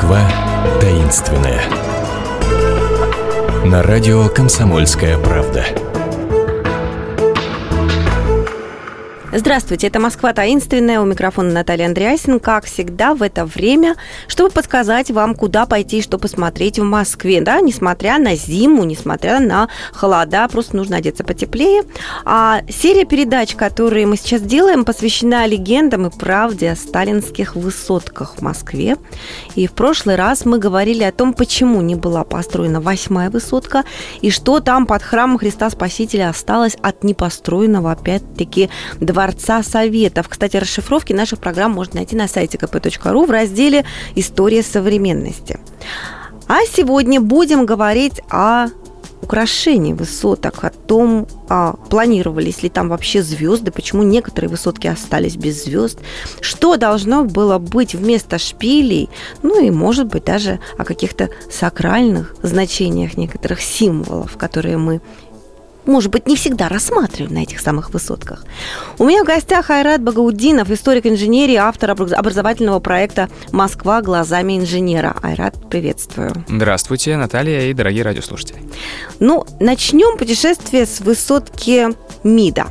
Москва таинственная. На радио «Комсомольская правда». Здравствуйте, это Москва таинственная, у микрофона Наталья Андреасин, как всегда в это время, чтобы подсказать вам, куда пойти и что посмотреть в Москве, да, несмотря на зиму, несмотря на холода, просто нужно одеться потеплее. А серия передач, которые мы сейчас делаем, посвящена легендам и правде о сталинских высотках в Москве. И в прошлый раз мы говорили о том, почему не была построена восьмая высотка и что там под храмом Христа Спасителя осталось от непостроенного, опять-таки, два Дворца Советов. Кстати, расшифровки наших программ можно найти на сайте kp.ru в разделе «История современности». А сегодня будем говорить о украшении высоток, о том, а, планировались ли там вообще звезды, почему некоторые высотки остались без звезд, что должно было быть вместо шпилей, ну и, может быть, даже о каких-то сакральных значениях некоторых символов, которые мы может быть, не всегда рассматриваем на этих самых высотках. У меня в гостях Айрат Багаудинов, историк инженерии, автор образовательного проекта «Москва глазами инженера». Айрат, приветствую. Здравствуйте, Наталья и дорогие радиослушатели. Ну, начнем путешествие с высотки МИДа,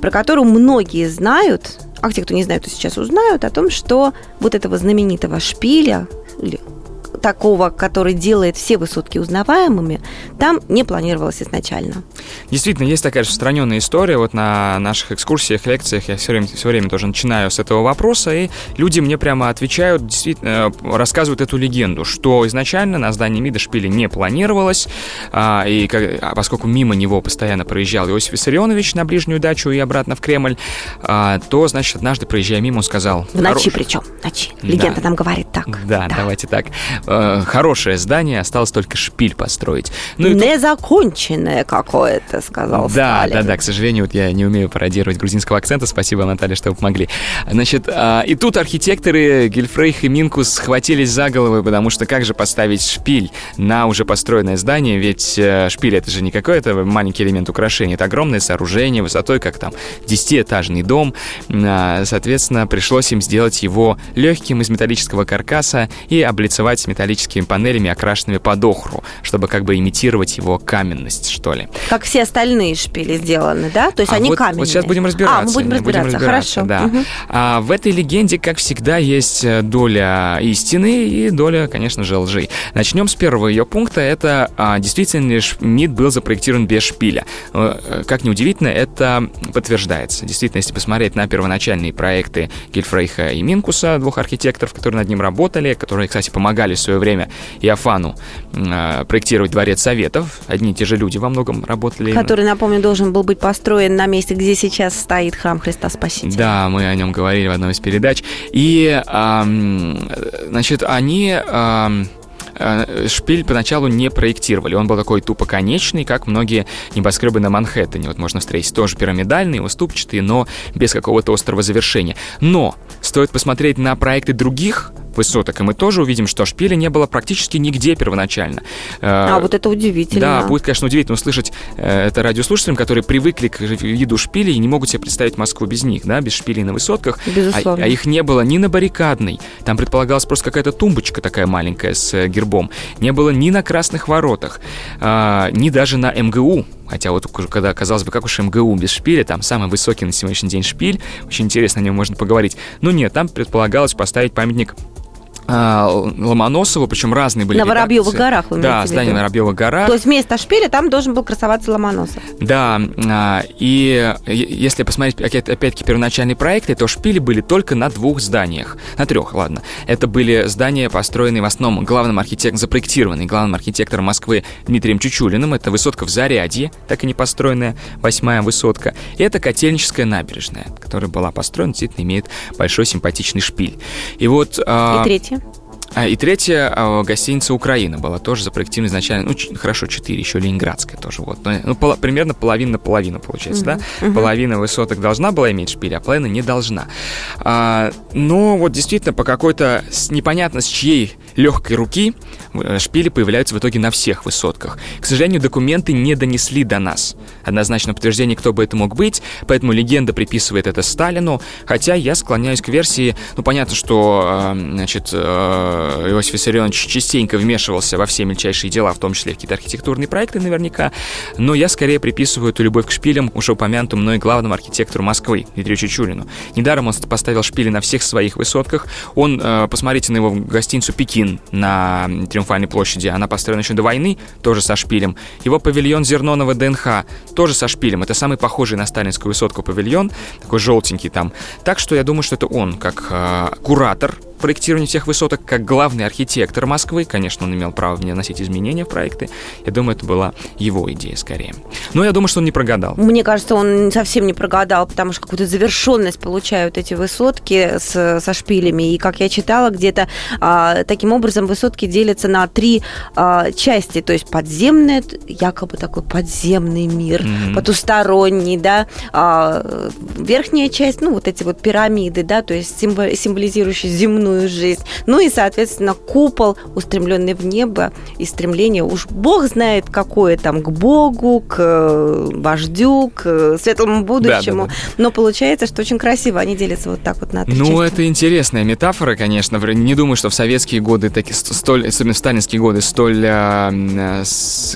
про которую многие знают, а те, кто не знает, то сейчас узнают о том, что вот этого знаменитого шпиля, или такого, который делает все высотки узнаваемыми, там не планировалось изначально. Действительно, есть такая распространенная история. Вот на наших экскурсиях, лекциях я все время, все время тоже начинаю с этого вопроса, и люди мне прямо отвечают, действительно, э, рассказывают эту легенду, что изначально на здании МИДа шпили не планировалось, а, и а поскольку мимо него постоянно проезжал Иосиф Виссарионович на ближнюю дачу и обратно в Кремль, а, то, значит, однажды, проезжая мимо, он сказал... В ночи причем, ночи. Легенда да. нам говорит так. Да, да, давайте так э, хорошее здание, осталось только шпиль построить. Ну, Незаконченное тут... какое-то, сказал Да, Сталин. да, да, к сожалению, вот я не умею пародировать грузинского акцента, спасибо, Наталья, что вы помогли. Значит, э, и тут архитекторы Гельфрейх и Минкус схватились за головы, потому что как же поставить шпиль на уже построенное здание, ведь э, шпиль это же не какой-то маленький элемент украшения, это огромное сооружение высотой, как там, десятиэтажный дом. Э, соответственно, пришлось им сделать его легким из металлического каркаса и облицевать металлическим металлическими панелями, окрашенными под охру, чтобы как бы имитировать его каменность, что ли. Как все остальные шпили сделаны, да? То есть а они вот, каменные. Вот сейчас будем разбираться. А, мы будем разбираться, будем разбираться хорошо. Да. Угу. А, в этой легенде, как всегда, есть э, доля истины и доля, конечно же, лжи. Начнем с первого ее пункта. Это а, действительно лишь МИД был запроектирован без шпиля. Э, как неудивительно, это подтверждается. Действительно, если посмотреть на первоначальные проекты Гильфрейха и Минкуса, двух архитекторов, которые над ним работали, которые, кстати, помогали в свое время Иофану э, проектировать дворец Советов. Одни и те же люди во многом работали. Который, напомню, должен был быть построен на месте, где сейчас стоит храм Христа Спасителя. Да, мы о нем говорили в одной из передач. И, э, значит, они... Э, шпиль поначалу не проектировали. Он был такой тупо конечный, как многие небоскребы на Манхэттене. Вот можно встретить тоже пирамидальные, уступчатые, но без какого-то острого завершения. Но стоит посмотреть на проекты других высоток, и мы тоже увидим, что шпиля не было практически нигде первоначально. А, вот это удивительно. Да, будет, конечно, удивительно услышать э, это радиослушателям, которые привыкли к виду шпилей и не могут себе представить Москву без них, да, без шпилей на высотках. Безусловно. А, а их не было ни на баррикадной, там предполагалась просто какая-то тумбочка такая маленькая с э, гербом, не было ни на Красных Воротах, э, ни даже на МГУ, Хотя вот когда, казалось бы, как уж МГУ без шпиля, там самый высокий на сегодняшний день шпиль, очень интересно о нем можно поговорить. Но нет, там предполагалось поставить памятник а, Ломоносову, причем разные были На Воробьевых горах, вы Да, здание на Воробьевых горах. То есть вместо шпиля там должен был красоваться Ломоносов. Да, а, и если посмотреть, опять-таки, первоначальные проекты, то шпили были только на двух зданиях. На трех, ладно. Это были здания, построенные в основном главным архитектором, запроектированные главным архитектором Москвы Дмитрием Чучулиным. Это высотка в Зарядье, так и не построенная, восьмая высотка. И это Котельническая набережная, которая была построена, действительно имеет большой симпатичный шпиль. И вот... А, и третья? А, и третья а, гостиница Украина была тоже запроектирована изначально, ну, хорошо, четыре, еще Ленинградская тоже, вот. Ну, пол, примерно половина на половину, получается, uh-huh, да? Uh-huh. Половина высоток должна была иметь шпиль, а половина не должна. А, но вот действительно по какой-то, непонятно с чьей легкой руки шпили появляются в итоге на всех высотках. К сожалению, документы не донесли до нас. Однозначно подтверждение, кто бы это мог быть, поэтому легенда приписывает это Сталину, хотя я склоняюсь к версии, ну, понятно, что, э, значит, э, Иосиф Виссарионович частенько вмешивался во все мельчайшие дела, в том числе в какие-то архитектурные проекты наверняка, но я скорее приписываю эту любовь к шпилям уже упомянутому мной главному архитектору Москвы, Дмитрию Чучулину. Недаром он поставил шпили на всех своих высотках. Он, посмотрите на его гостиницу «Пекин» на Триумфальной площади, она построена еще до войны, тоже со шпилем. Его павильон Зернонова ДНХ тоже со шпилем. Это самый похожий на сталинскую высотку павильон, такой желтенький там. Так что я думаю, что это он, как э, куратор проектирования всех высоток как главный архитектор Москвы. Конечно, он имел право вносить изменения в проекты. Я думаю, это была его идея скорее. Но я думаю, что он не прогадал. Мне кажется, он совсем не прогадал, потому что какую-то завершенность получают эти высотки с, со шпилями. И как я читала, где-то а, таким образом высотки делятся на три а, части. То есть подземный, якобы такой подземный мир, mm-hmm. потусторонний, да, а, верхняя часть, ну, вот эти вот пирамиды, да, то есть символизирующие земную земную жизнь. Ну и, соответственно, купол, устремленный в небо, и стремление, уж Бог знает какое там, к Богу, к э, вождю, к светлому будущему. Да, да, да. Но получается, что очень красиво они делятся вот так вот на три Ну, части. это интересная метафора, конечно. Не думаю, что в советские годы, такие, столь, особенно в сталинские годы, столь, э,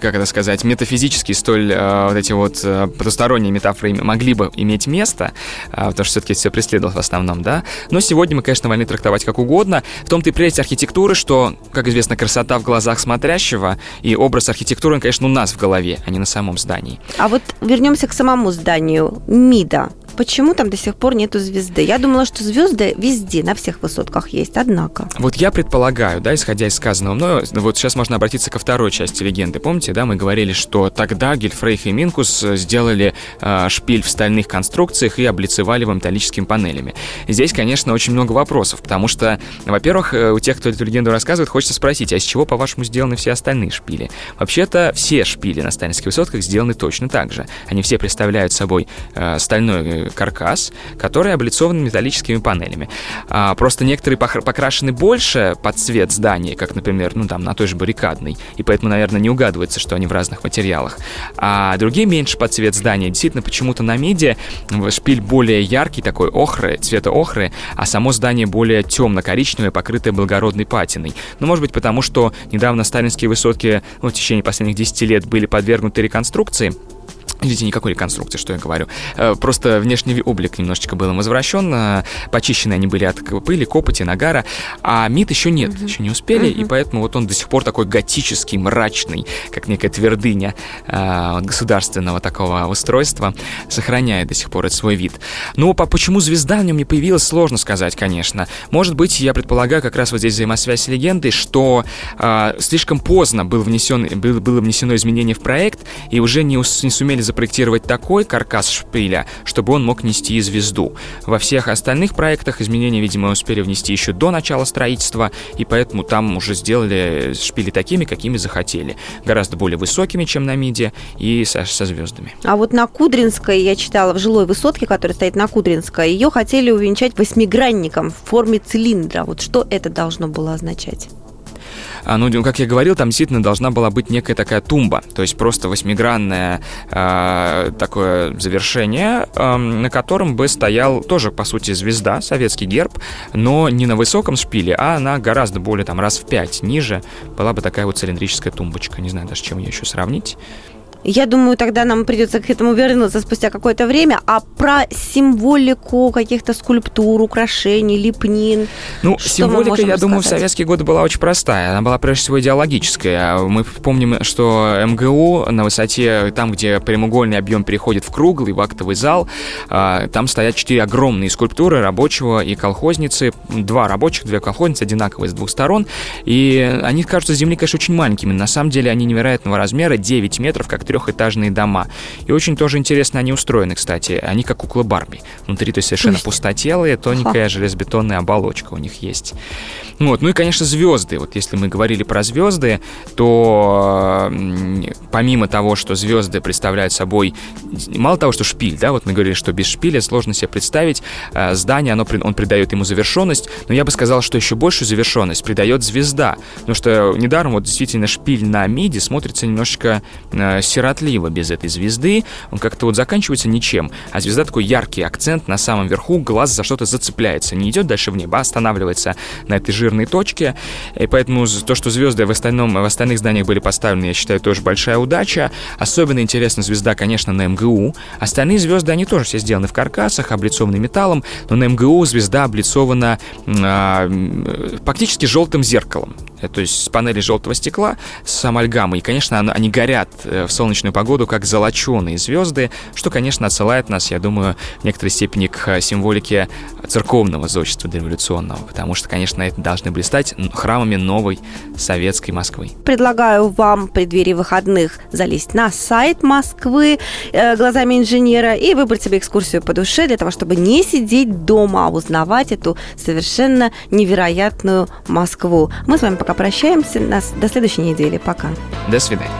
как это сказать, метафизические, столь э, вот эти вот потусторонние метафоры могли бы иметь место, потому что все-таки все преследовалось в основном, да. Но сегодня мы, конечно, вольны трактовать как угодно. В том-то и прелесть архитектуры, что, как известно, красота в глазах смотрящего, и образ архитектуры, он, конечно, у нас в голове, а не на самом здании. А вот вернемся к самому зданию МИДа. Почему там до сих пор нету звезды? Я думала, что звезды везде, на всех высотках есть, однако. Вот я предполагаю, да, исходя из сказанного мною, вот сейчас можно обратиться ко второй части легенды. Помните, да, мы говорили, что тогда Гельфрейх и Минкус сделали э, шпиль в стальных конструкциях и облицевали его металлическими панелями. Здесь, конечно, очень много вопросов, потому что, во-первых, э, у тех, кто эту легенду рассказывает, хочется спросить, а из чего, по-вашему, сделаны все остальные шпили? Вообще-то все шпили на сталинских высотках сделаны точно так же. Они все представляют собой э, стальной каркас, который облицован металлическими панелями. А, просто некоторые покрашены больше под цвет здания, как, например, ну там на той же баррикадной, и поэтому, наверное, не угадывается, что они в разных материалах. А другие меньше под цвет здания. Действительно, почему-то на меди шпиль более яркий, такой охры, цвета охры, а само здание более темно-коричневое, покрытое благородной патиной. Ну, может быть, потому что недавно сталинские высотки ну, в течение последних 10 лет были подвергнуты реконструкции, Видите, никакой реконструкции, что я говорю. Э, просто внешний облик немножечко был им извращен, э, почищены они были от пыли, копоти, нагара, а МИД еще нет, uh-huh. еще не успели, uh-huh. и поэтому вот он до сих пор такой готический, мрачный, как некая твердыня э, государственного такого устройства, сохраняет до сих пор этот свой вид. Ну, по почему звезда в нем не появилась, сложно сказать, конечно. Может быть, я предполагаю, как раз вот здесь взаимосвязь с легендой, что э, слишком поздно был внесен, был, было внесено изменение в проект, и уже не, не сумели запроектировать такой каркас шпиля, чтобы он мог нести звезду. Во всех остальных проектах изменения, видимо, успели внести еще до начала строительства, и поэтому там уже сделали шпили такими, какими захотели. Гораздо более высокими, чем на МИДе, и со, со звездами. А вот на Кудринской, я читала, в жилой высотке, которая стоит на Кудринской, ее хотели увенчать восьмигранником в форме цилиндра. Вот что это должно было означать? А, ну, как я говорил, там действительно должна была быть некая такая тумба, то есть просто восьмигранное э, такое завершение, э, на котором бы стоял тоже, по сути, звезда, советский герб, но не на высоком шпиле, а на гораздо более, там, раз в пять ниже была бы такая вот цилиндрическая тумбочка. Не знаю даже, чем ее еще сравнить. Я думаю, тогда нам придется к этому вернуться спустя какое-то время. А про символику каких-то скульптур, украшений, лепнин. Ну, символика, я думаю, в советские годы была очень простая. Она была прежде всего идеологическая. Мы помним, что МГУ на высоте, там, где прямоугольный объем переходит в круглый, в актовый зал, а, там стоят четыре огромные скульптуры рабочего и колхозницы. Два рабочих, две колхозницы, одинаковые с двух сторон. И они кажутся с земли, конечно, очень маленькими. На самом деле они невероятного размера, 9 метров, как трехэтажные дома. И очень тоже интересно они устроены, кстати. Они как куклы Барби. Внутри то есть совершенно Пусть. пустотелые, тоненькая железобетонная оболочка у них есть. Вот. Ну и, конечно, звезды. Вот если мы говорили про звезды, то помимо того, что звезды представляют собой, мало того, что шпиль, да, вот мы говорили, что без шпиля сложно себе представить, э, здание, оно, он придает ему завершенность, но я бы сказал, что еще большую завершенность придает звезда, потому что недаром вот действительно шпиль на миди смотрится немножечко э, сиротливо без этой звезды, он как-то вот заканчивается ничем, а звезда такой яркий акцент на самом верху, глаз за что-то зацепляется, не идет дальше в небо, а останавливается на этой жирной точке, и поэтому то, что звезды в, остальном, в остальных зданиях были поставлены, я считаю, тоже большая удача. Особенно интересна звезда, конечно, на МГУ. Остальные звезды, они тоже все сделаны в каркасах, облицованы металлом, но на МГУ звезда облицована э, практически желтым зеркалом. Э, то есть с панели желтого стекла, с амальгамой. И, конечно, они горят э, в солнечную погоду, как золоченые звезды, что, конечно, отсылает нас, я думаю, в некоторой степени к э, символике церковного зодчества дореволюционного, потому что, конечно, это должны были стать храмами новой советской Москвы. Предлагаю вам в преддверии выходных залезть на сайт Москвы э, глазами инженера и выбрать себе экскурсию по душе для того, чтобы не сидеть дома, а узнавать эту совершенно невероятную Москву. Мы с вами пока прощаемся. Нас до следующей недели. Пока. До свидания.